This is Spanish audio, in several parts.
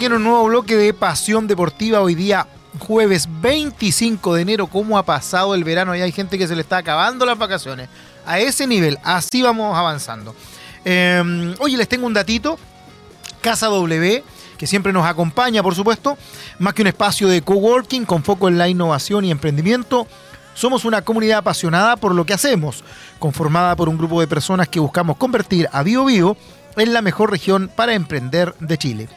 aquí en un nuevo bloque de Pasión Deportiva. Hoy día, jueves 25 de enero. ¿Cómo ha pasado el verano? Y hay gente que se le está acabando las vacaciones. A ese nivel, así vamos avanzando. Eh, oye, les tengo un datito. Casa W, que siempre nos acompaña, por supuesto. Más que un espacio de coworking con foco en la innovación y emprendimiento. Somos una comunidad apasionada por lo que hacemos, conformada por un grupo de personas que buscamos convertir a Bio Bio en la mejor región para emprender de Chile.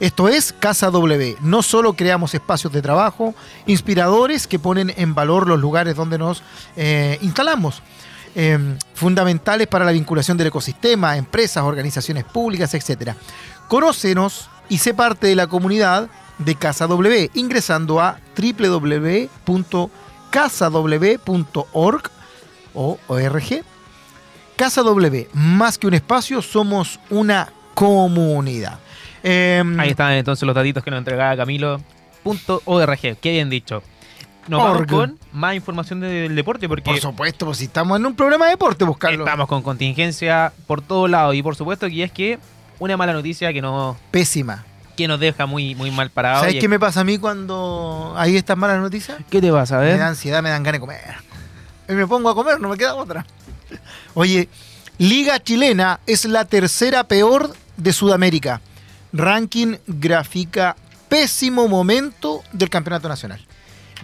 Esto es Casa W. No solo creamos espacios de trabajo inspiradores que ponen en valor los lugares donde nos eh, instalamos, eh, fundamentales para la vinculación del ecosistema, empresas, organizaciones públicas, etc. Conócenos y sé parte de la comunidad de Casa W ingresando a www.casaw.org o org Casa W, más que un espacio, somos una comunidad. Eh, Ahí están entonces los datitos que nos entregaba Camilo.org. Qué bien dicho. Nos vamos con más información del deporte porque... Por supuesto, pues si estamos en un programa de deporte, buscarlo. Estamos con contingencia por todos lados y por supuesto que es que una mala noticia que nos... Pésima. Que nos deja muy, muy mal parados. ¿Sabes qué me pasa a mí cuando hay estas malas noticias? ¿Qué te pasa, a ver? Me da ansiedad, me dan ganas de comer. Y me pongo a comer, no me queda otra. Oye, Liga Chilena es la tercera peor de Sudamérica. Ranking grafica pésimo momento del campeonato nacional.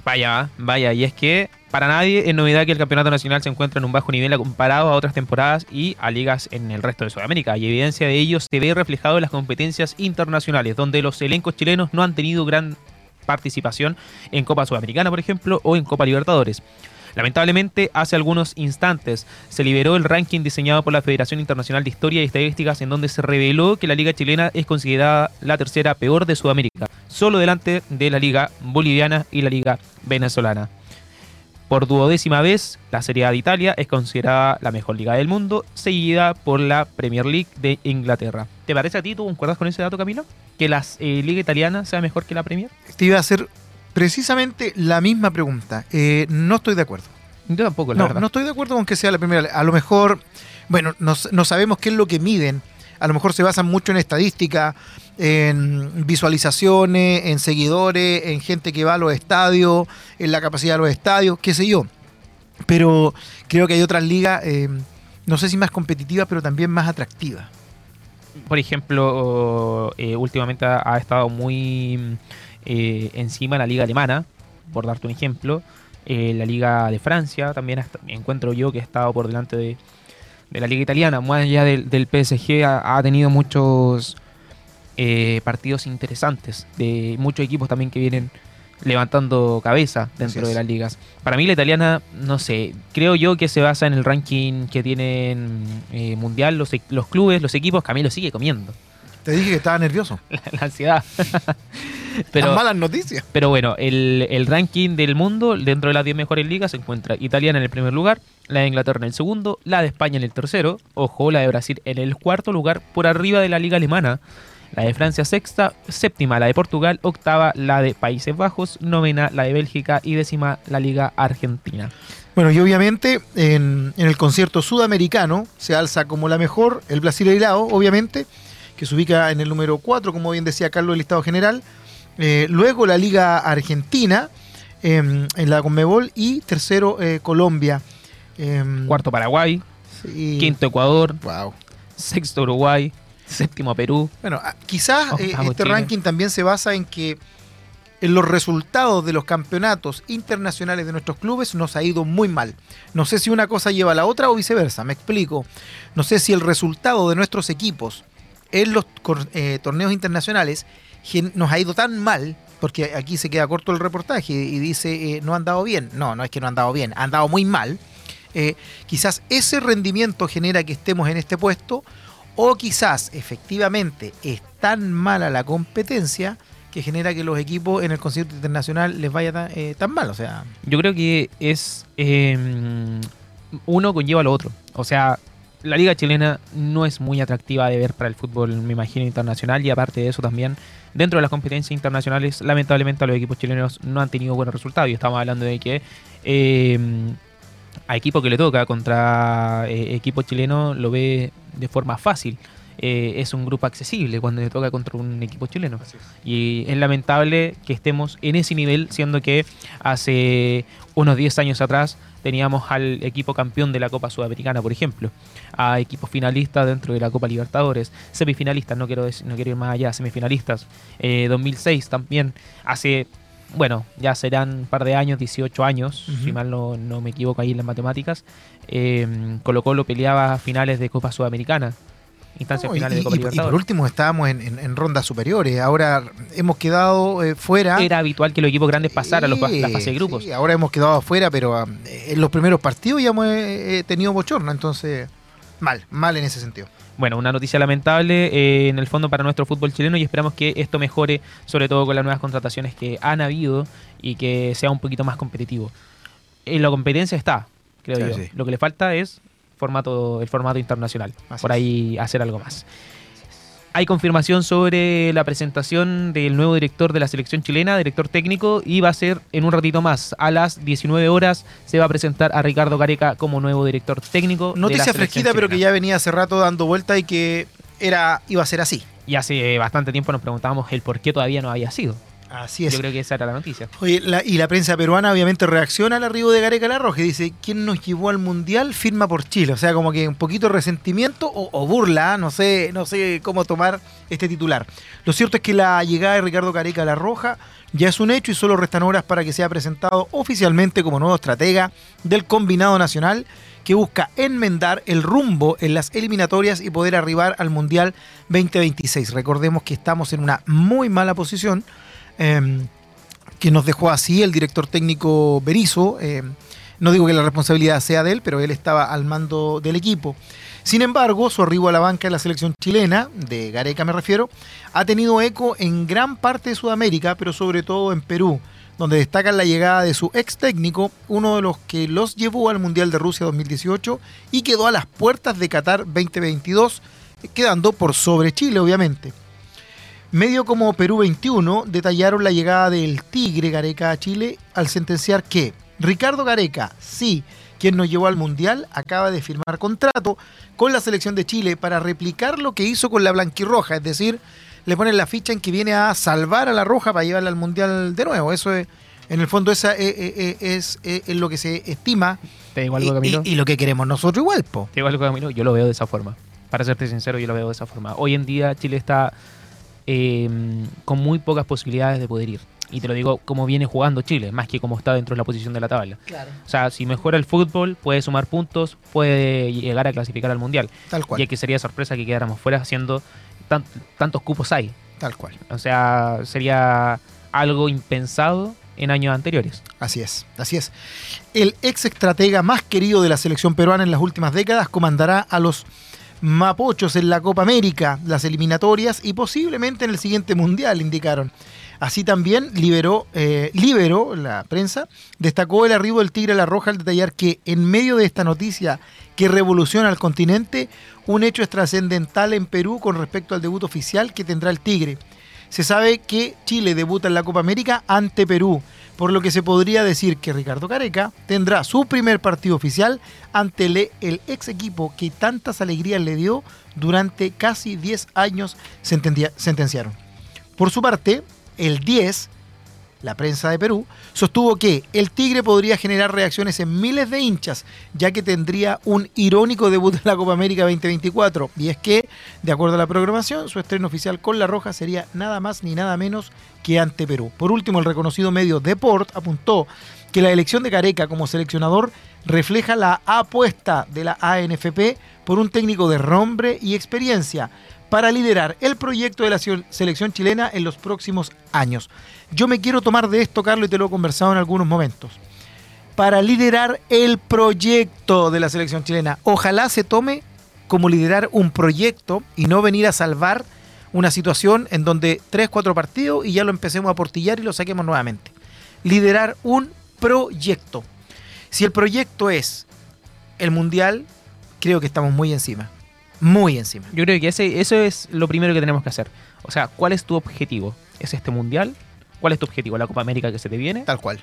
Vaya, vaya, y es que para nadie es novedad que el campeonato nacional se encuentra en un bajo nivel comparado a otras temporadas y a ligas en el resto de Sudamérica. Y evidencia de ello se ve reflejado en las competencias internacionales, donde los elencos chilenos no han tenido gran participación en Copa Sudamericana, por ejemplo, o en Copa Libertadores. Lamentablemente, hace algunos instantes se liberó el ranking diseñado por la Federación Internacional de Historia y Estadísticas en donde se reveló que la liga chilena es considerada la tercera peor de Sudamérica, solo delante de la liga boliviana y la liga venezolana. Por duodécima vez, la Serie A de Italia es considerada la mejor liga del mundo, seguida por la Premier League de Inglaterra. ¿Te parece a ti, tú concuerdas con ese dato, Camilo? ¿Que la eh, liga italiana sea mejor que la Premier? Te iba a hacer precisamente la misma pregunta. Eh, no estoy de acuerdo. Yo tampoco, la no, verdad. No estoy de acuerdo con que sea la primera. A lo mejor, bueno, no, no, sabemos qué es lo que miden. A lo mejor se basan mucho en estadística, en visualizaciones, en seguidores, en gente que va a los estadios, en la capacidad de los estadios, qué sé yo. Pero creo que hay otras ligas, eh, no sé si más competitivas, pero también más atractivas. Por ejemplo, eh, últimamente ha, ha, estado muy eh, encima la liga alemana, por darte un ejemplo. Eh, la liga de Francia también hasta, encuentro yo que ha estado por delante de, de la liga italiana. Más allá del, del PSG ha, ha, tenido muchos eh, partidos interesantes, de muchos equipos también que vienen levantando cabeza dentro de las ligas. Para mí la italiana, no sé, creo yo que se basa en el ranking que tienen eh, mundial los, los clubes, los equipos, Camilo sigue comiendo. Te dije que estaba nervioso. La, la ansiedad. pero, Las malas noticias. Pero bueno, el, el, ranking del mundo, dentro de las 10 mejores ligas, se encuentra Italiana en el primer lugar, la de Inglaterra en el segundo, la de España en el tercero, ojo, la de Brasil en el cuarto lugar, por arriba de la liga alemana. La de Francia sexta, séptima la de Portugal, octava la de Países Bajos, novena la de Bélgica y décima la Liga Argentina. Bueno, y obviamente en, en el concierto sudamericano se alza como la mejor el Brasileirao, obviamente, que se ubica en el número 4, como bien decía Carlos, el listado general. Eh, luego la Liga Argentina eh, en la Conmebol y tercero eh, Colombia. Cuarto Paraguay, sí. quinto Ecuador, wow. sexto Uruguay, séptimo Perú. Bueno, ah, quizás este Chile. ranking también se basa en que en los resultados de los campeonatos internacionales de nuestros clubes nos ha ido muy mal. No sé si una cosa lleva a la otra o viceversa, me explico. No sé si el resultado de nuestros equipos en los eh, torneos internacionales nos ha ido tan mal, porque aquí se queda corto el reportaje y dice eh, no han dado bien. No, no es que no han dado bien, han dado muy mal. Eh, quizás ese rendimiento genera que estemos en este puesto o quizás efectivamente es tan mala la competencia que genera que los equipos en el concierto internacional les vaya tan, eh, tan mal. O sea, yo creo que es eh, uno conlleva lo otro. O sea, la liga chilena no es muy atractiva de ver para el fútbol, me imagino, internacional y aparte de eso también, dentro de las competencias internacionales, lamentablemente los equipos chilenos no han tenido buenos resultados y estamos hablando de que eh, a equipo que le toca contra eh, equipo chileno lo ve de forma fácil. Eh, es un grupo accesible cuando le toca contra un equipo chileno. Y es lamentable que estemos en ese nivel, siendo que hace unos 10 años atrás teníamos al equipo campeón de la Copa Sudamericana, por ejemplo, a equipos finalistas dentro de la Copa Libertadores, semifinalistas, no quiero, no quiero ir más allá, semifinalistas, 2006 también, hace bueno, ya serán un par de años, 18 años, si mal no, me equivoco ahí en las matemáticas, eh, Colo Colo peleaba finales de Copa Sudamericana. Instancias finales y, de Copa y, y, por último estábamos en, rondas superiores, ahora hemos quedado eh, fuera. Era habitual que los equipos grandes pasaran a la fase de grupos. ahora hemos quedado afuera, pero um, en los primeros partidos ya hemos eh, tenido bochorno, entonces mal, mal en ese sentido bueno, una noticia lamentable eh, en el fondo para nuestro fútbol chileno y esperamos que esto mejore, sobre todo con las nuevas contrataciones que han habido y que sea un poquito más competitivo. En la competencia está, creo yo. Lo que le falta es formato, el formato internacional. por ahí hacer algo más hay confirmación sobre la presentación del nuevo director de la selección chilena, director técnico, y va a ser en un ratito más. A las 19 horas se va a presentar a Ricardo Careca como nuevo director técnico. Noticia fresquita, pero que ya venía hace rato dando vuelta y que era iba a ser así. Y hace bastante tiempo nos preguntábamos el por qué todavía no había sido. Así es. Yo creo que esa era la noticia. Oye, y la prensa peruana obviamente reacciona al arribo de Gareca Larroja y dice, ¿quién nos llevó al Mundial? Firma por Chile. O sea, como que un poquito de resentimiento o, burla, ¿ah? no sé, no sé cómo tomar este titular. Lo cierto es que la llegada de Ricardo Gareca La Roja ya es un hecho y solo restan horas para que sea presentado oficialmente como nuevo estratega del combinado nacional que busca enmendar el rumbo en las eliminatorias y poder arribar al Mundial 2026. Recordemos que estamos en una muy mala posición Em, que nos dejó así el director técnico Berizo. Em, no digo que la responsabilidad sea de él, pero él estaba al mando del equipo. Sin embargo, su arribo a la banca de la selección chilena, de Gareca me refiero, ha tenido eco en gran parte de Sudamérica, pero sobre todo en Perú, donde destacan la llegada de su ex técnico, uno de los que los llevó al Mundial de Rusia 2018 y quedó a las puertas de Qatar 2022, quedando por sobre Chile, obviamente. Medio como Perú 21 detallaron la llegada del Tigre Gareca a Chile al sentenciar que Ricardo Gareca, sí, quien nos llevó al Mundial, acaba de firmar contrato con la selección de Chile para replicar lo que hizo con la Blanquirroja, es decir, le ponen la ficha en que viene a salvar a la Roja para llevarla al Mundial de nuevo. Eso es, en el fondo, esa es, es, lo que se estima y, lo que queremos nosotros igual. Po. ¿Te algo, Camilo? Yo lo veo de esa forma. Para serte sincero, yo lo veo de esa forma. Hoy en día Chile está Em, con muy pocas posibilidades de poder ir. Y te lo digo como viene jugando Chile, más que como está dentro de la posición de la tabla. O sea, si mejora el fútbol, puede sumar puntos, puede llegar a clasificar al Mundial. Tal cual. Y que sería sorpresa que quedáramos fuera haciendo tantos cupos hay. Tal cual. O sea, sería algo impensado en años anteriores. Así es, así es. El ex estratega más querido de la selección peruana en las últimas décadas comandará a los Mapochos en la Copa América, las eliminatorias y posiblemente en el siguiente Mundial, indicaron. Así también liberó, eh, liberó la prensa, destacó el arribo del Tigre a la Roja al detallar que en medio de esta noticia que revoluciona al continente, un hecho es trascendental en Perú con respecto al debut oficial que tendrá el Tigre. Se sabe que Chile debuta en la Copa América ante Perú por lo que se podría decir que Ricardo Careca tendrá su primer partido oficial ante el ex equipo que tantas alegrías le dio durante casi 10 años, sentenciaron. Por su parte, el 10 la prensa de Perú, sostuvo que el Tigre podría generar reacciones en miles de hinchas, ya que tendría un irónico debut en la Copa América 2024. Y es que, de acuerdo a la programación, su estreno oficial con La Roja sería nada más ni nada menos que ante Perú. Por último, el reconocido medio Deport apuntó que la elección de Careca como seleccionador refleja la apuesta de la ANFP por un técnico de nombre y experiencia para liderar el proyecto de la selección chilena en los próximos años. Yo me quiero tomar de esto, Carlos, y te lo he conversado en algunos momentos. Para liderar el proyecto de la selección chilena. Ojalá se tome como liderar un proyecto y no venir a salvar una situación en donde tres, cuatro partidos y ya lo empecemos a portillar y lo saquemos nuevamente. Liderar un proyecto. Si el proyecto es el mundial, creo que estamos muy encima. Muy encima. Yo creo que ese, eso es lo primero que tenemos que hacer. O sea, ¿cuál es tu objetivo? ¿Es este mundial? ¿Cuál es tu objetivo? ¿La Copa América que se te viene? Tal cual.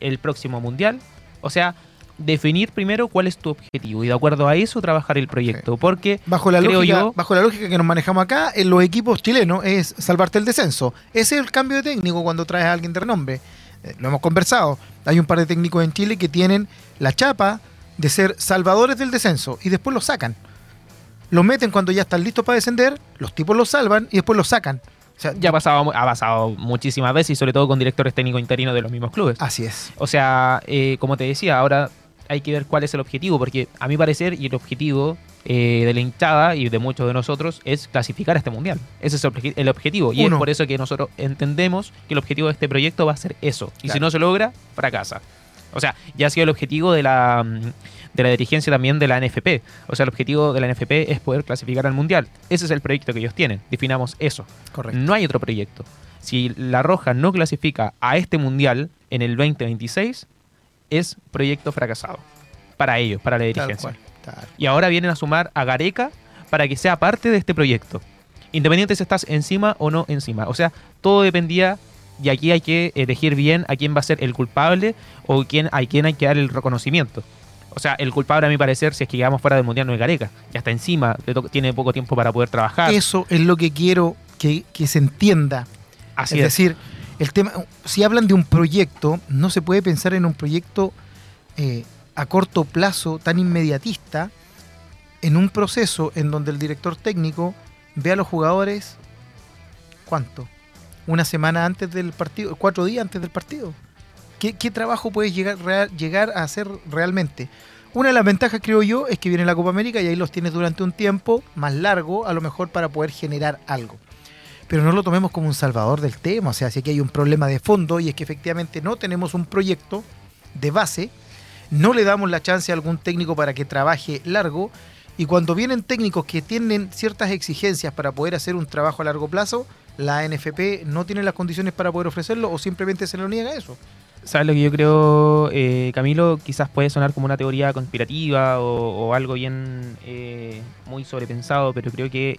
¿El próximo mundial? O sea, definir primero cuál es tu objetivo y de acuerdo a eso trabajar el proyecto. Porque Bajo la, creo lógica, yo- bajo la lógica que nos manejamos acá, en los equipos chilenos es salvarte el descenso. Ese es el cambio de técnico cuando traes a alguien de renombre. Eh, lo hemos conversado. Hay un par de técnicos en Chile que tienen la chapa de ser salvadores del descenso y después los sacan. Los meten cuando ya están listos para descender, los tipos los salvan y después los sacan. O sea, ya ha pasado, ha pasado muchísimas veces y sobre todo con directores técnicos interinos de los mismos clubes. así es. O sea, eh, como te decía, ahora hay que ver cuál es el objetivo, porque a mi parecer y el objetivo eh, de la hinchada y de muchos de nosotros es clasificar a este mundial. Ese es el obje- el objetivo. Y Uno. es por eso que nosotros entendemos que el objetivo de este proyecto va a ser eso. Y si no se logra, fracasa. O sea, ya ha sido el objetivo de la, mm, de la dirigencia también de la NFP. O sea, el objetivo de la NFP es poder clasificar al mundial. Ese es el proyecto que ellos tienen. Definamos eso. Correcto. No hay otro proyecto. Si la Roja no clasifica a este mundial en el 2026, es proyecto fracasado. Para ellos, para la Tal dirigencia. cual. Tal. Y ahora vienen a sumar a Gareca para que sea parte de este proyecto. Independiente si estás encima o no encima. O sea, todo dependía y aquí hay que elegir bien a quién va a ser el culpable o quién, a quién hay que dar el reconocimiento. O sea, el culpable a mi parecer, si es que llegamos fuera del Mundial, no es Gareca. Ya está encima, tiene poco tiempo para poder trabajar. Eso es lo que quiero que, que se entienda. Así es, es. decir, el tema, si hablan de un proyecto, no se puede pensar en un proyecto eh, a corto plazo tan inmediatista, en un proceso en donde el director técnico ve a los jugadores, ¿cuánto? Una semana antes del partido, cuatro días antes del partido. ¿Qué, trabajo puedes llegar a hacer realmente? Una de las ventajas, creo yo, es que viene la Copa América y ahí los tienes durante un tiempo más largo, a lo mejor para poder generar algo pero no lo tomemos como un salvador del tema. O sea, si aquí hay un problema de fondo y es que efectivamente no tenemos un proyecto de base, no le damos la chance a algún técnico para que trabaje largo y cuando vienen técnicos que tienen ciertas exigencias para poder hacer un trabajo a largo plazo, la NFP no tiene las condiciones para poder ofrecerlo o simplemente se lo niega eso. ¿Sabes lo que yo creo, eh, Camilo? Quizás puede sonar como una teoría conspirativa o, o algo bien eh, muy sobrepensado, pero creo que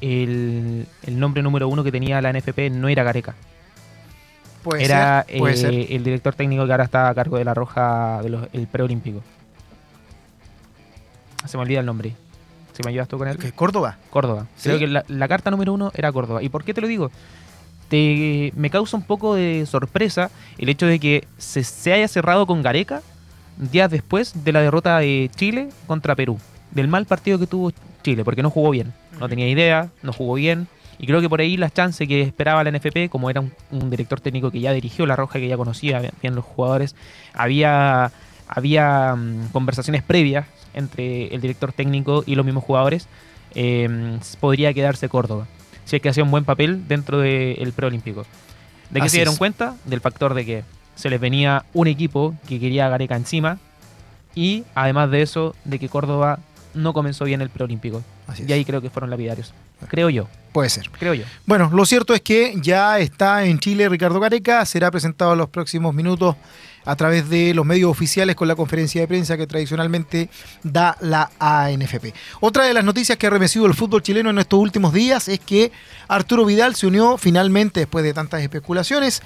el, el nombre número uno que tenía la NFP no era Gareca. Puede era ser, puede eh, ser. el director técnico que ahora está a cargo de la Roja del preolímpico. Se me olvida el nombre. Si me ayudas tú con él. Córdoba. Córdoba. ¿Sí? Creo que la, la carta número uno era Córdoba. ¿Y por qué te lo digo? Te, me causa un poco de sorpresa el hecho de que se, se haya cerrado con Gareca días después de la derrota de Chile contra Perú. Del mal partido que tuvo Chile, porque no jugó bien. No tenía idea, no jugó bien. Y creo que por ahí las chances que esperaba la NFP, como era un, un director técnico que ya dirigió la Roja, que ya conocía bien los jugadores, había, había mm, conversaciones previas entre el director técnico y los mismos jugadores, eh, podría quedarse Córdoba. Si es que hacía un buen papel dentro del preolímpico. ¿De qué Así se dieron es. cuenta? Del factor de que se les venía un equipo que quería a Gareca encima y además de eso, de que Córdoba no comenzó bien el preolímpico. Y ahí creo que fueron lapidarios. Creo yo, Puede ser. creo yo. Bueno, lo cierto es que ya está en Chile Ricardo Gareca, será presentado en los próximos minutos a través de los medios oficiales con la conferencia de prensa que tradicionalmente da la ANFP. Otra de las noticias que ha remecido el fútbol chileno en estos últimos días es que Arturo Vidal se unió finalmente, después de tantas especulaciones,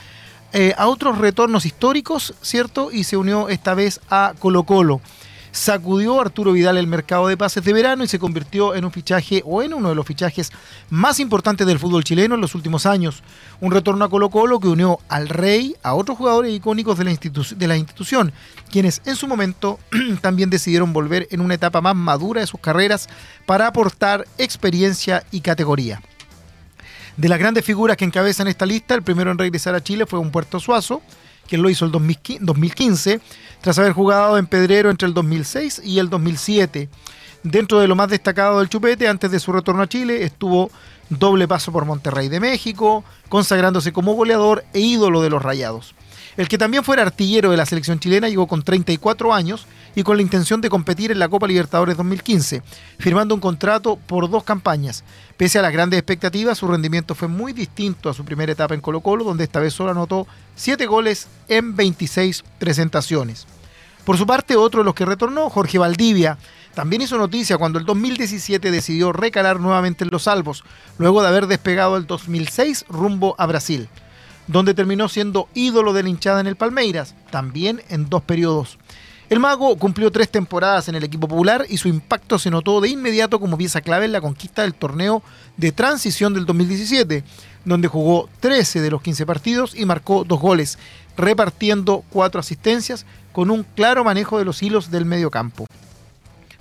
eh, a otros retornos históricos, ¿cierto? Y se unió esta vez a Colo Colo. Sacudió Arturo Vidal el mercado de pases de verano y se convirtió en un fichaje o en uno de los fichajes más importantes del fútbol chileno en los últimos años. Un retorno a Colo Colo que unió al Rey a otros jugadores icónicos de la institución, quienes en su momento también decidieron volver en una etapa más madura de sus carreras para aportar experiencia y categoría. De las grandes figuras que encabezan esta lista, el primero en regresar a Chile fue un Puerto Suazo, quien lo hizo el 2015, tras haber jugado en Pedrero entre el 2006 y el 2007. Dentro de lo más destacado del Chupete, antes de su retorno a Chile, estuvo doble paso por Monterrey de México, consagrándose como goleador e ídolo de los Rayados. El que también fuera artillero de la selección chilena llegó con 34 años y con la intención de competir en la Copa Libertadores 2015, firmando un contrato por dos campañas. Pese a las grandes expectativas, su rendimiento fue muy distinto a su primera etapa en Colo Colo, donde esta vez solo anotó 7 goles en 26 presentaciones. Por su parte, otro de los que retornó, Jorge Valdivia, también hizo noticia cuando el 2017 decidió recalar nuevamente en los salvos, luego de haber despegado el 2006 rumbo a Brasil, donde terminó siendo ídolo de la hinchada en el Palmeiras, también en dos periodos. El mago cumplió tres temporadas en el equipo popular y su impacto se notó de inmediato como pieza clave en la conquista del torneo de transición del 2017, donde jugó 13 de los 15 partidos y marcó dos goles, repartiendo cuatro asistencias con un claro manejo de los hilos del mediocampo.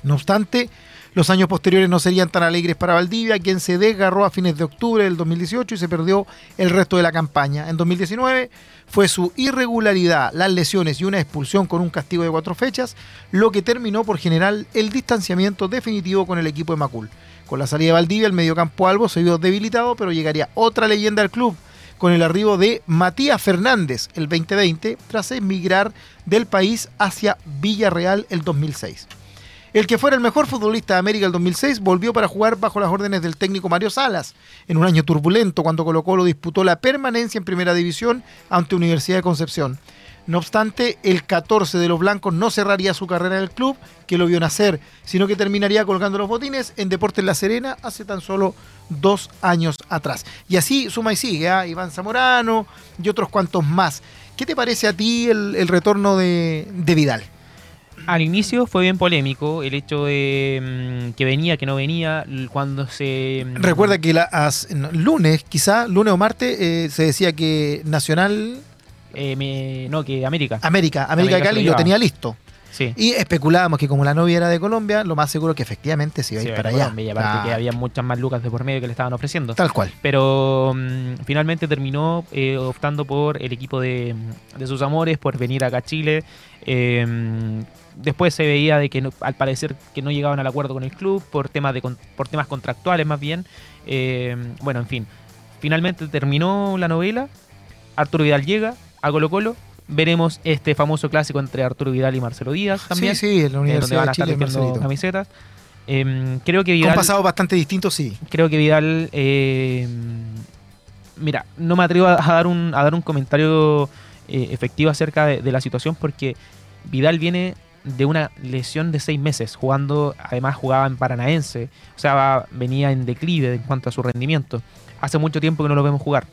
No obstante, los años posteriores no serían tan alegres para Valdivia, quien se desgarró a fines de octubre del 2018 y se perdió el resto de la campaña. En 2019 fue su irregularidad, las lesiones y una expulsión con un castigo de cuatro fechas, lo que terminó por generar el distanciamiento definitivo con el equipo de Macul. Con la salida de Valdivia, el mediocampo albo se vio debilitado, pero llegaría otra leyenda al club con el arribo de Matías Fernández el 2020 tras emigrar del país hacia Villarreal el 2006. El que fuera el mejor futbolista de América el 2006 volvió para jugar bajo las órdenes del técnico Mario Salas, en un año turbulento cuando Colo Colo disputó la permanencia en primera división ante Universidad de Concepción. No obstante, el 14 de los blancos no cerraría su carrera en el club, que lo vio nacer, sino que terminaría colgando los botines en Deportes La Serena hace tan solo dos años atrás. Y así suma y sigue, ¿ah? Iván Zamorano y otros cuantos más. ¿Qué te parece a ti el, retorno de Vidal? Al inicio fue bien polémico el hecho de mm, que venía, que no venía, cuando se... Mm, Recuerda que lunes, quizá, lunes o martes, eh, se decía que Nacional... Eh, no, que América. América, América, Cali lo, tenía listo. Sí. Y especulábamos que como la novia era de Colombia, lo más seguro que efectivamente se iba a ir para allá. y aparte que había muchas más lucas de por medio que le estaban ofreciendo. Tal cual. Pero mm, finalmente terminó eh, optando por el equipo de, de, sus amores, por venir acá a Chile. Después se veía de que al parecer que no llegaban al acuerdo con el club por temas de por temas contractuales más bien. Eh, bueno en fin. Finalmente terminó la novela. Arturo Vidal llega a Colo Colo veremos este famoso clásico entre Arturo Vidal y Marcelo Díaz también sí sí en la Universidad donde van a estar camisetas. Em, creo que Vidal con pasado bastante distinto sí. creo que Vidal em, mira no me atrevo a dar un a dar un comentario eh, efectivo acerca de la situación porque Vidal viene de una lesión de seis meses, jugando, además jugaba en Paranaense, o sea, venía en declive en cuanto a su rendimiento. Hace mucho tiempo que no lo vemos jugar.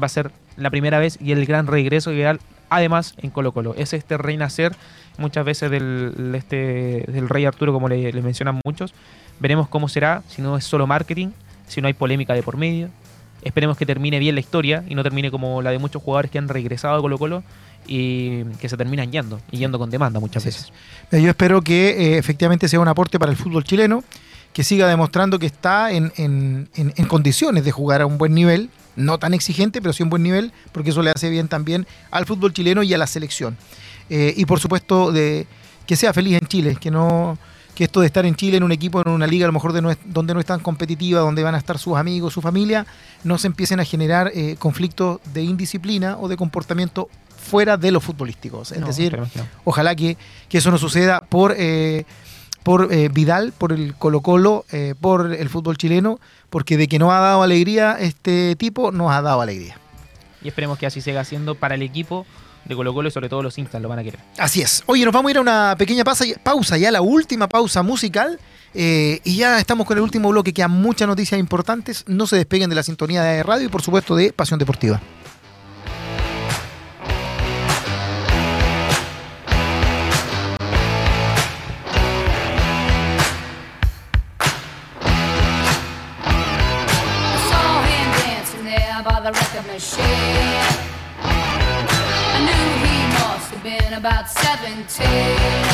Va a ser la primera vez y el gran regreso ideal, además en Colo Colo. Es este renacer muchas veces del, este, del Rey Arturo, como le, le mencionan muchos. Veremos cómo será, si no es solo marketing, si no hay polémica de por medio. Esperemos que termine bien la historia y no termine como la de muchos jugadores que han regresado a Colo Colo y que se terminan yendo, y yendo con demanda muchas veces. Yo espero que eh, efectivamente sea un aporte para el fútbol chileno, que siga demostrando que está en, condiciones de jugar a un buen nivel, no tan exigente, pero sí un buen nivel, porque eso le hace bien también al fútbol chileno y a la selección. Eh, y por supuesto, de que sea feliz en Chile, que no que esto de estar en Chile en un equipo, en una liga a lo mejor de donde no es tan competitiva, donde van a estar sus amigos, su familia, no se empiecen a generar eh, conflictos de indisciplina o de comportamiento fuera de los futbolísticos. Es decir, ojalá que, eso no suceda por, eh, por eh, Vidal, por el Colo Colo, eh, por el fútbol chileno, porque de que no ha dado alegría este tipo, nos ha dado alegría. Y esperemos que así siga siendo para el equipo de Colo Colo y sobre todo los instas lo van a querer. Así es. Oye, nos vamos a ir a una pequeña pausa, ya la última pausa musical. y ya estamos con el último bloque, que hay muchas noticias importantes. No se despeguen de la sintonía de radio y por supuesto de Pasión Deportiva. About 17.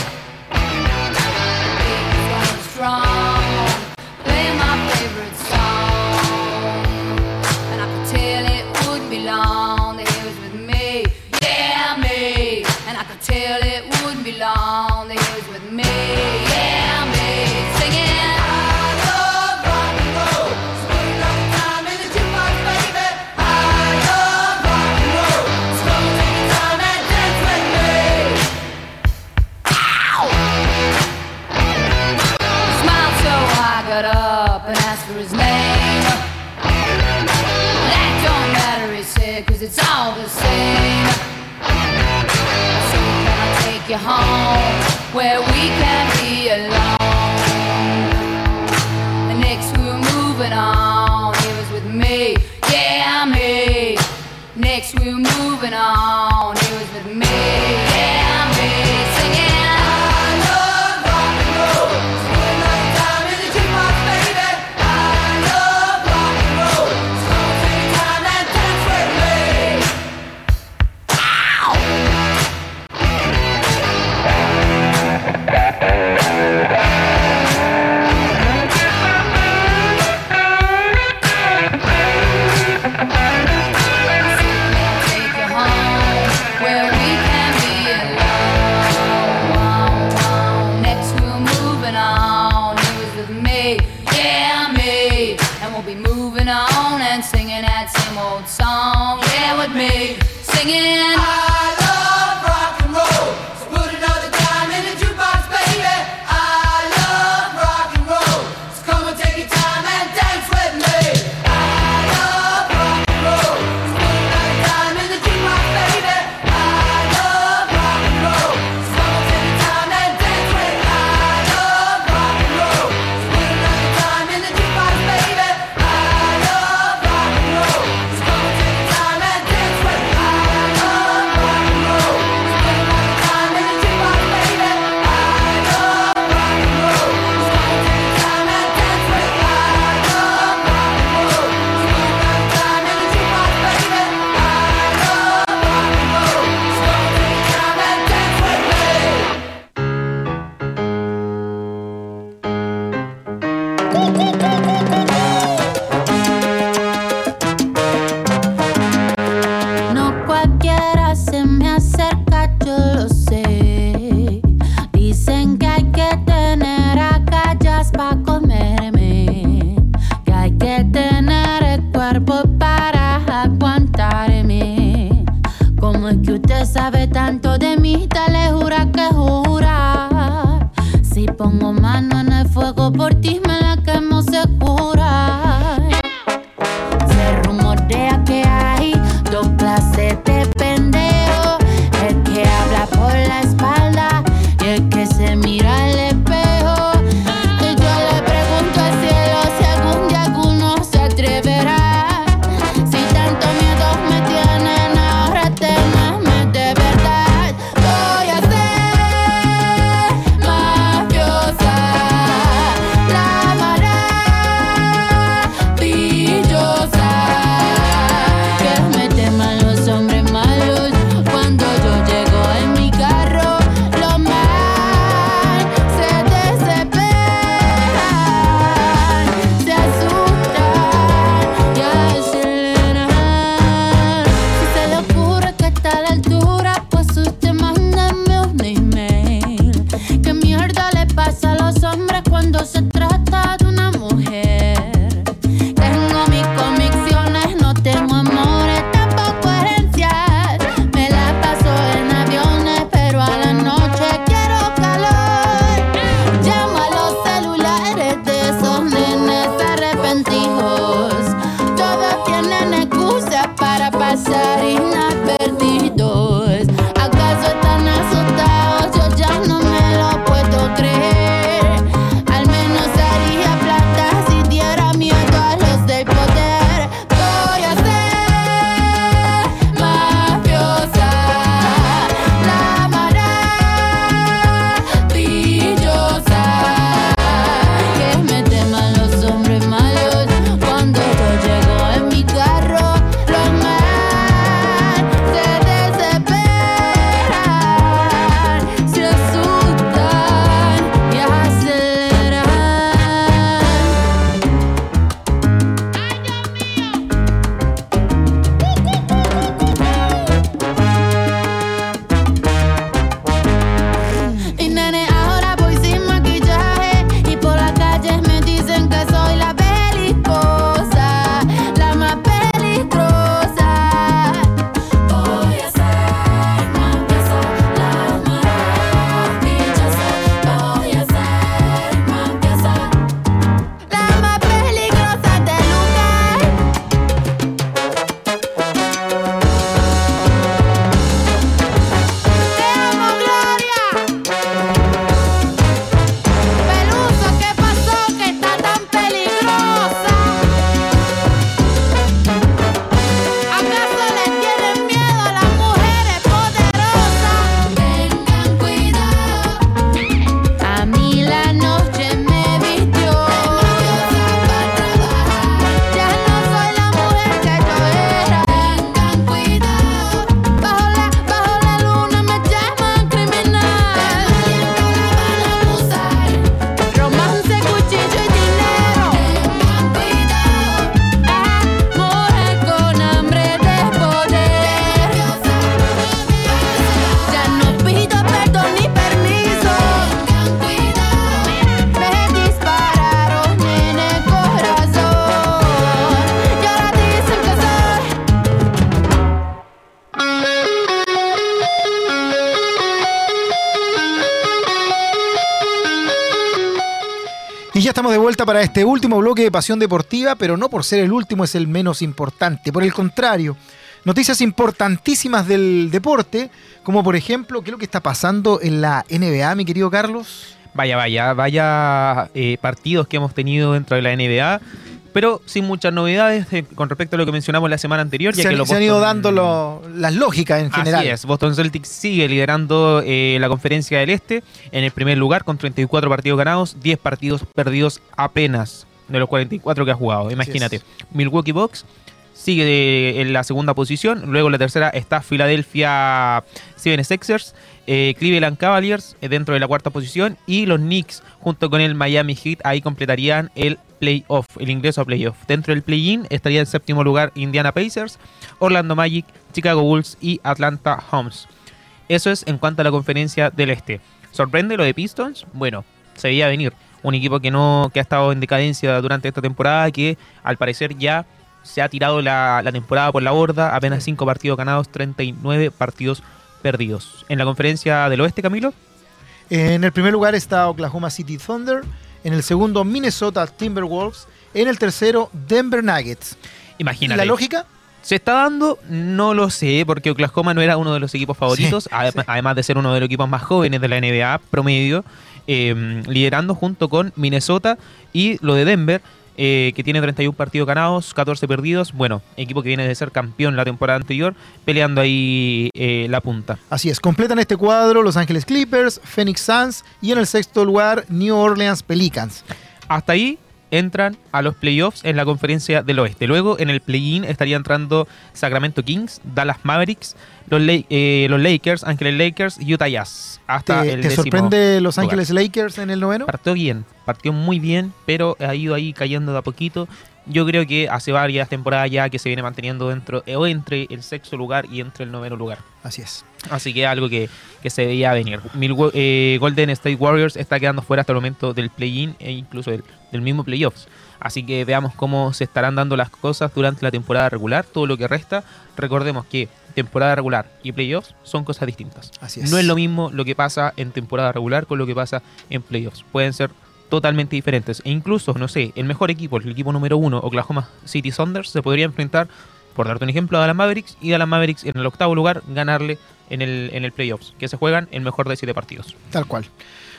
be moving on and singing that same old song. Yeah, with me singing. I para este último bloque de Pasión Deportiva, pero no por ser el último es el menos importante. Por el contrario, noticias importantísimas del deporte, como por ejemplo, ¿qué es lo que está pasando en la NBA, mi querido Carlos? Vaya, vaya, vaya eh, partidos que hemos tenido dentro de la NBA pero sin muchas novedades con respecto a lo que mencionamos la semana anterior. Ya se, que han ido dando las lógicas en general. Así es, Boston Celtics sigue liderando eh, la conferencia del Este en el primer lugar con 34 partidos ganados, 10 partidos perdidos apenas de los 44 que ha jugado. Imagínate, Milwaukee Bucks sigue en la segunda posición, luego en la tercera está Philadelphia 76ers. Eh, Cleveland Cavaliers dentro de la cuarta posición y los Knicks junto con el Miami Heat ahí completarían el playoff, el ingreso a playoff. Dentro del play-in estaría en séptimo lugar Indiana Pacers, Orlando Magic, Chicago Bulls y Atlanta Hawks. Eso es en cuanto a la conferencia del este. ¿Sorprende lo de Pistons? Bueno, se veía venir. Un equipo que no que ha estado en decadencia durante esta temporada, que al parecer ya se ha tirado la, la temporada por la borda. Apenas 5 partidos ganados, 39 partidos perdidos. En la conferencia del oeste, Camilo. En el primer lugar está Oklahoma City Thunder, en el segundo Minnesota Timberwolves, en el tercero Denver Nuggets. Imagínate. ¿La lógica? ¿Se está dando? No lo sé, porque Oklahoma no era uno de los equipos favoritos, además de ser uno de los equipos más jóvenes de la NBA promedio, em, liderando junto con Minnesota y lo de Denver, eh, que tiene 31 partidos ganados, 14 perdidos. Bueno, equipo que viene de ser campeón la temporada anterior, peleando ahí eh, la punta. Así es, completan este cuadro Los Ángeles Clippers, Phoenix Suns y en el sexto lugar New Orleans Pelicans. Hasta ahí entran a los playoffs en la conferencia del oeste. Luego en el play-in estaría entrando Sacramento Kings, Dallas Mavericks, los, eh, los Lakers, Ángeles Lakers, Utah Jazz. Hasta ¿Te, ¿te sorprende Los Ángeles Lakers en el noveno? Partió bien, partió muy bien, pero ha ido ahí cayendo de a poquito. Yo creo que hace varias temporadas ya que se viene manteniendo dentro o entre el sexto lugar y entre el noveno lugar. Así es. Así que algo que, se veía venir. Eh, Golden State Warriors está quedando fuera hasta el momento del play-in e incluso del, del mismo playoffs. Así que veamos cómo se estarán dando las cosas durante la temporada regular, todo lo que resta. Recordemos que temporada regular y playoffs son cosas distintas. Así es. No es lo mismo lo que pasa en temporada regular con lo que pasa en playoffs. Pueden ser totalmente diferentes. E incluso, no sé, el mejor equipo, el equipo número uno, Oklahoma City Saunders, se podría enfrentar, por darte un ejemplo, a Dallas Mavericks y Dallas Mavericks en el octavo lugar ganarle en el, en el playoffs, que se juegan el mejor de siete partidos. Tal cual.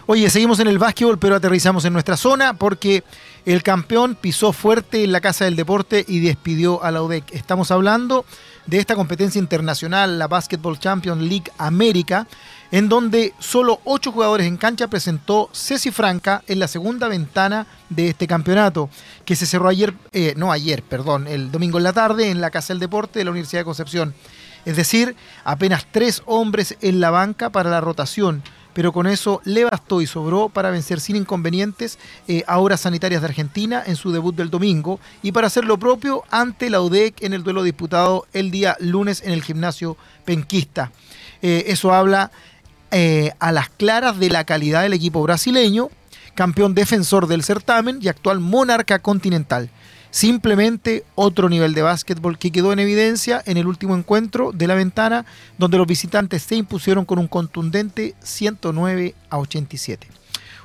Oye, seguimos en el básquetbol, pero aterrizamos en nuestra zona porque el campeón pisó fuerte en la Casa del Deporte y despidió a la UDEC. Estamos hablando de esta competencia internacional, la Basketball Champions League América, en donde solo ocho jugadores en cancha presentó Ceci Franca en la segunda ventana de este campeonato, que se cerró ayer, eh, no ayer, perdón, el domingo en la tarde en la Casa del Deporte de la Universidad de Concepción. Es decir, apenas tres hombres en la banca para la rotación pero con eso le bastó y sobró para vencer sin inconvenientes eh, a Horas Sanitarias de Argentina en su debut del domingo y para hacer lo propio ante la UDEC en el duelo disputado el día lunes en el gimnasio penquista. Eh, eso habla eh, a las claras de la calidad del equipo brasileño, campeón defensor del certamen y actual monarca continental. Simplemente otro nivel de básquetbol que quedó en evidencia en el último encuentro de la ventana, donde los visitantes se impusieron con un contundente 109 a 87.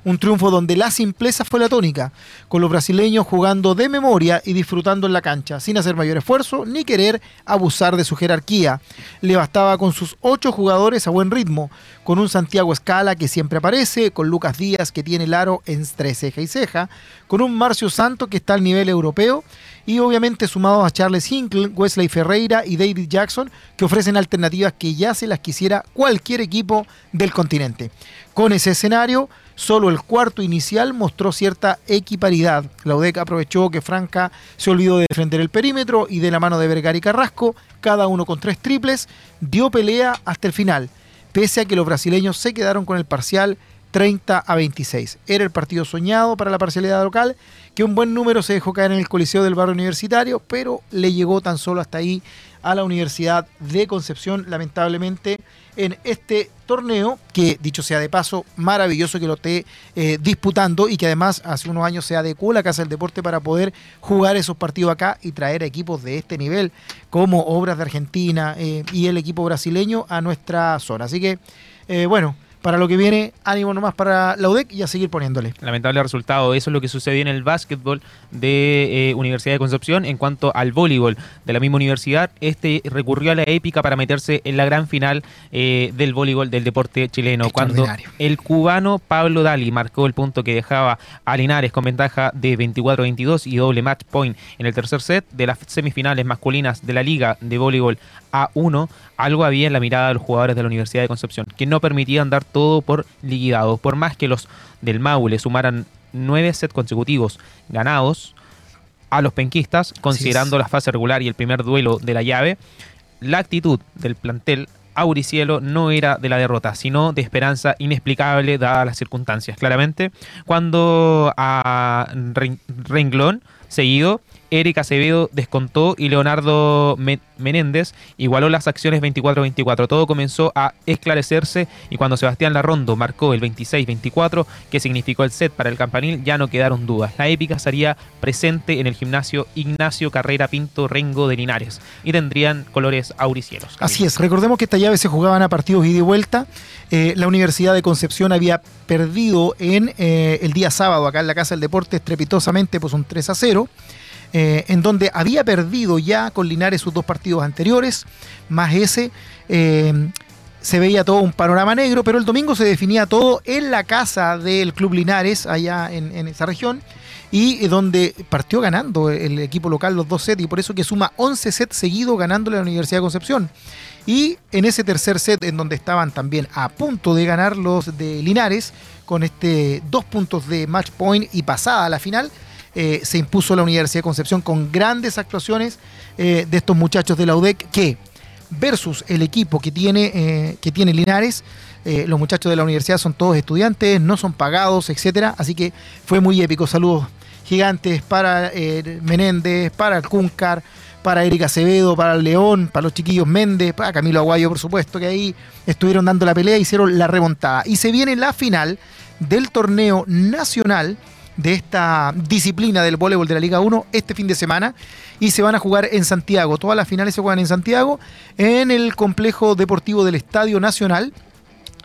Un triunfo donde la simpleza fue la tónica, con los brasileños jugando de memoria y disfrutando en la cancha, sin hacer mayor esfuerzo ni querer abusar de su jerarquía. Le bastaba con sus ocho jugadores a buen ritmo, con un Santiago Escala que siempre aparece, con Lucas Díaz que tiene el aro entre ceja y ceja, con un Marcio Santo que está al nivel europeo y obviamente sumados a Charles Hinkle, Wesley Ferreira y David Jackson que ofrecen alternativas que ya se las quisiera cualquier equipo del continente. Con ese escenario, Solo el cuarto inicial mostró cierta equiparidad. La UDEC aprovechó que Franca se olvidó de defender el perímetro y de la mano de Vergara y Carrasco, cada uno con tres triples, dio pelea hasta el final, pese a que los brasileños se quedaron con el parcial 30 a 26. Era el partido soñado para la parcialidad local, que un buen número se dejó caer en el Coliseo del Barrio Universitario, pero le llegó tan solo hasta ahí a la Universidad de Concepción, lamentablemente, en este torneo, que dicho sea de paso, maravilloso que lo esté eh, disputando y que además hace unos años se adecuó la Casa del Deporte para poder jugar esos partidos acá y traer equipos de este nivel, como Obras de Argentina eh, y el equipo brasileño, a nuestra zona. Así que, eh, bueno, para lo que viene, ánimo nomás para la UDEC y a seguir poniéndole. Lamentable resultado. Eso es lo que sucedió en el básquetbol de eh, Universidad de Concepción. En cuanto al voleibol de la misma universidad, este recurrió a la épica para meterse en la gran final eh, del voleibol del deporte chileno. Cuando el cubano Pablo Dali marcó el punto que dejaba a Linares con ventaja de 24-22 y doble match point en el tercer set de las semifinales masculinas de la Liga de Voleibol A1, algo había en la mirada de los jugadores de la Universidad de Concepción, que no permitían dar todo por liquidado. Por más que los del Maule sumaran nueve sets consecutivos ganados a los penquistas, considerando la fase regular y el primer duelo de la llave, la actitud del plantel Auricielo no era de la derrota, sino de esperanza inexplicable dadas las circunstancias. Claramente, cuando a Renglón, seguido, Eric Acevedo descontó y Leonardo Menéndez igualó las acciones 24-24. Todo comenzó a esclarecerse y cuando Sebastián Larrondo marcó el 26-24, que significó el set para el campanil, ya no quedaron dudas. La épica estaría presente en el gimnasio Ignacio Carrera Pinto Rengo de Linares y tendrían colores auricielos. Así es, recordemos que esta llave se jugaban a partidos ida y vuelta. Eh, la Universidad de Concepción había perdido en eh, el día sábado acá en la Casa del Deporte estrepitosamente pues un 3 a 0. Eh, en donde había perdido ya con Linares sus dos partidos anteriores, más ese. Eh, se veía todo un panorama negro, pero el domingo se definía todo en la casa del Club Linares, allá en, esa región, y donde partió ganando el equipo local los dos sets, y por eso que suma 11 sets seguidos ganándole a la Universidad de Concepción. Y en ese tercer set, en donde estaban también a punto de ganar los de Linares, con este dos puntos de match point y pasada a la final, eh, se impuso la Universidad de Concepción con grandes actuaciones eh, de estos muchachos de la UDEC que versus el equipo que tiene, eh, que tiene Linares, los muchachos de la universidad son todos estudiantes, no son pagados, etcétera, así que fue muy épico. Saludos gigantes para Menéndez, para el Cúncar, para Erika Acevedo, para el León, para los chiquillos Méndez, para Camilo Aguayo, por supuesto, que ahí estuvieron dando la pelea, hicieron la remontada. Y se viene la final del torneo nacional de esta disciplina del voleibol de la Liga 1 este fin de semana y se van a jugar en Santiago. Todas las finales se juegan en Santiago, en el complejo deportivo del Estadio Nacional,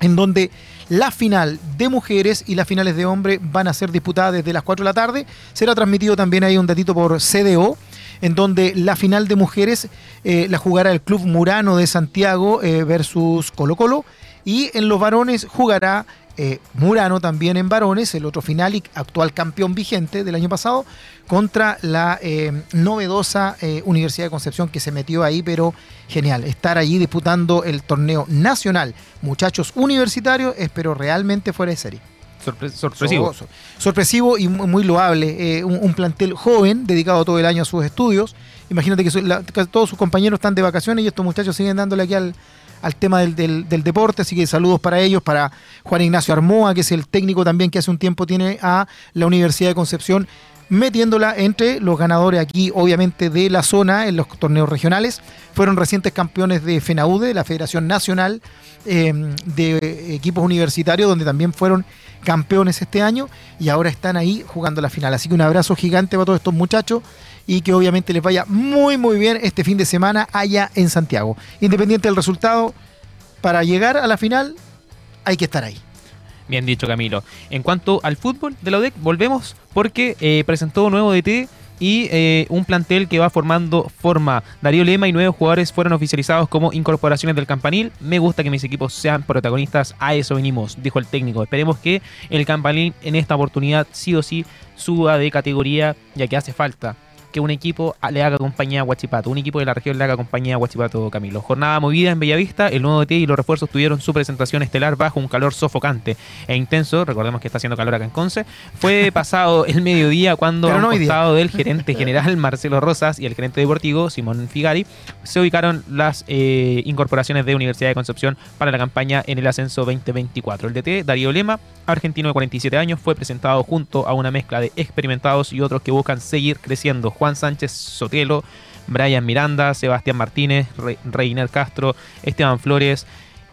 en donde la final de mujeres y las finales de hombres van a ser disputadas desde las 4 de la tarde. Será transmitido también ahí un datito por CDO, en donde la final de mujeres eh, la jugará el Club Murano de Santiago eh, versus Colo Colo. Y en los varones jugará eh, Murano también en varones, el otro final y actual campeón vigente del año pasado, contra la eh, novedosa eh, Universidad de Concepción que se metió ahí, pero genial, estar allí disputando el torneo nacional. Muchachos universitarios, espero realmente fuera de serie. sorpresivo. Sorpresivo y muy loable. Un, plantel joven, dedicado todo el año a sus estudios. Imagínate que todos sus compañeros están de vacaciones y estos muchachos siguen dándole aquí al, al tema del, deporte, así que saludos para ellos, para Juan Ignacio Armoa, que es el técnico también que hace un tiempo tiene a la Universidad de Concepción metiéndola entre los ganadores aquí, obviamente, de la zona en los torneos regionales. Fueron recientes campeones de FENAUDE, la Federación Nacional eh, de Equipos Universitarios, donde también fueron campeones este año y ahora están ahí jugando la final. Así que un abrazo gigante para todos estos muchachos y que obviamente les vaya muy muy bien este fin de semana allá en Santiago. Independiente del resultado, para llegar a la final hay que estar ahí. Bien dicho Camilo. En cuanto al fútbol de la UDEC, volvemos porque eh, presentó un nuevo DT y eh, un plantel que va formando forma. Darío Lema y nueve jugadores fueron oficializados como incorporaciones del campanil. Me gusta que mis equipos sean protagonistas, a eso venimos, dijo el técnico. Esperemos que el campanil en esta oportunidad sí o sí suba de categoría ya que hace falta que un equipo le haga compañía a Huachipato, un equipo de la región le haga compañía a Huachipato Camilo. Jornada movida en Bellavista, el nuevo DT y los refuerzos tuvieron su presentación estelar bajo un calor sofocante e intenso, recordemos que está haciendo calor acá en Conce, fue pasado el mediodía cuando al costado del gerente general Marcelo Rosas y el gerente deportivo Simón Figari se ubicaron las eh, incorporaciones de Universidad de Concepción para la campaña en el ascenso 2024. El DT Darío Lema, argentino de 47 años, fue presentado junto a una mezcla de experimentados y otros que buscan seguir creciendo Juan Sánchez Sotelo, Brian Miranda, Sebastián Martínez, Reiner Castro, Esteban Flores,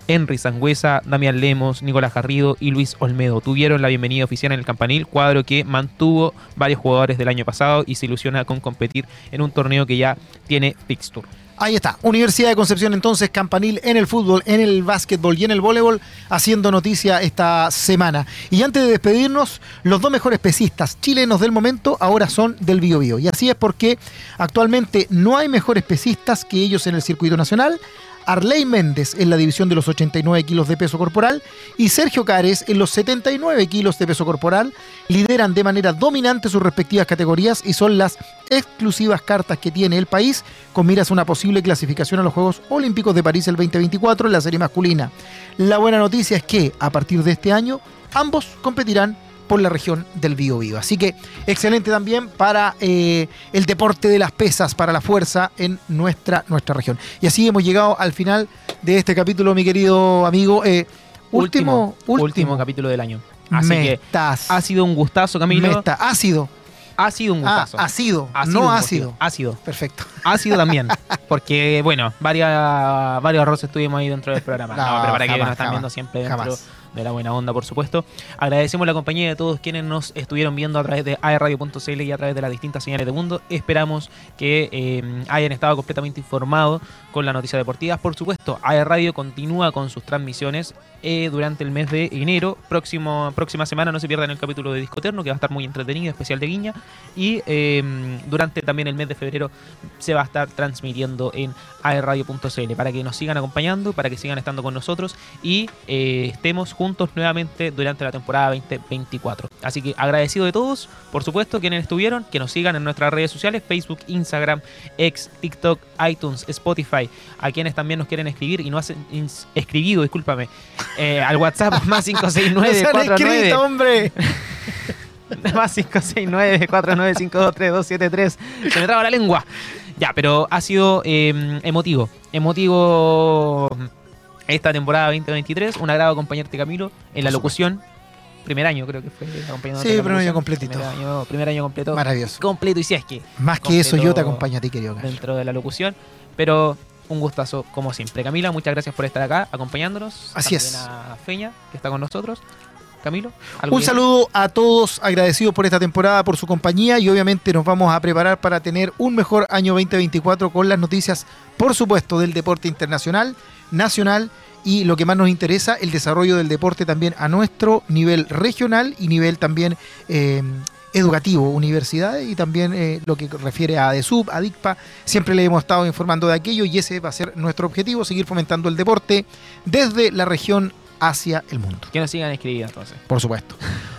Henry Sangüesa, Damián Lemos, Nicolás Garrido y Luis Olmedo tuvieron la bienvenida oficial en el campanil, cuadro que mantuvo varios jugadores del año pasado y se ilusiona con competir en un torneo que ya tiene fixture. Ahí está. Universidad de Concepción entonces, campanil en el fútbol, en el básquetbol y en el voleibol, haciendo noticia esta semana. Y antes de despedirnos, los dos mejores pesistas chilenos del momento ahora son del Bio Bio. Y así es porque actualmente no hay mejores pesistas que ellos en el circuito nacional. Arley Méndez en la división de los 89 kilos de peso corporal y Sergio Cares en los 79 kilos de peso corporal lideran de manera dominante sus respectivas categorías y son las exclusivas cartas que tiene el país con miras a una posible clasificación a los Juegos Olímpicos de París el 2024 en la serie masculina. La buena noticia es que a partir de este año ambos competirán por la región del Bío Bío. Así que excelente también para eh, el deporte de las pesas, para la fuerza en nuestra, nuestra región. Y así hemos llegado al final de este capítulo, mi querido amigo. Eh, último, último, último, capítulo del año. Así que estás- ha sido un gustazo, Camilo. me está- ácido. Ha sido un Ah, gustazo. ácido, Ha sido no un ácido. gustazo. Ácido. Perfecto. Ácido también. Porque, bueno, varias, varios arroces tuvimos ahí dentro del programa. No, No, pero para que nos están jamás, viendo siempre dentro jamás. De la buena onda, por supuesto. Agradecemos la compañía de todos quienes nos estuvieron viendo a través de aerradio.cl y a través de las distintas señales de mundo. Esperamos que eh, hayan estado completamente informados con las noticias deportivas. Por supuesto, AR Radio continúa con sus transmisiones eh, durante el mes de enero. Próximo, próxima semana no se pierdan el capítulo de Discoterno, que va a estar muy entretenido, especial de Guiña. Y eh, durante también el mes de febrero se va a estar transmitiendo en aerradio.cl para que nos sigan acompañando, para que sigan estando con nosotros y eh, estemos juntos nuevamente durante la temporada 2024. Así que agradecido de todos, por supuesto, quienes estuvieron, que nos sigan en nuestras redes sociales, Facebook, Instagram, X, TikTok, iTunes, Spotify, a quienes también nos quieren escribir y no hacen escribido, discúlpame, eh, al WhatsApp más 569 No se han 49 escrito, hombre. más 569-49523273. Se me traba la lengua. Ya, pero ha sido eh, emotivo. Emotivo esta temporada 2023. Un agrado acompañarte, Camilo, en la locución. Primer año, creo que fue acompañándote Sí, primer año completito. Primer año, primer año completo. Maravilloso. Completo, y si es que Más que eso, yo te acompaño a ti, querido. Dentro de la locución. Pero un gustazo, como siempre. Camila, muchas gracias por estar acá acompañándonos. Así También es. a Feña, que está con nosotros. Camilo, ¿algo Un saludo a todos, agradecidos por esta temporada, por su compañía y obviamente nos vamos a preparar para tener un mejor año 2024 con las noticias, por supuesto, del deporte internacional, nacional y lo que más nos interesa, el desarrollo del deporte también a nuestro nivel regional y nivel también eh, educativo, universidades y también eh, lo que refiere a ADESUB, a DICPA. Siempre le hemos estado informando de aquello y ese va a ser nuestro objetivo, seguir fomentando el deporte desde la región hacia el mundo. Que nos sigan escribiendo entonces. Por supuesto.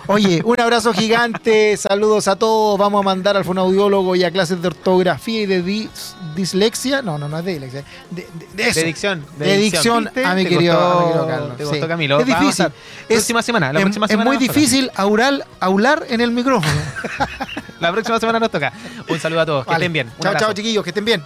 Oye, un abrazo gigante, saludos a todos. Vamos a mandar al fonaudiólogo y a clases de ortografía y de dis- dislexia. No, no, no es de dislexia. De, de- de eso. De dicción. De dicción a mi querido, costó- a mi querido Carlos. Te Sí. costó, Camilo. Es a difícil. estar- Es, próxima semana. La es- próxima es semana muy nos toca. difícil aurar, aular en el micrófono. La próxima semana nos toca. Un saludo a todos. Que Vale. estén bien. Un Chao, abrazo. chao, chiquillos, que estén bien.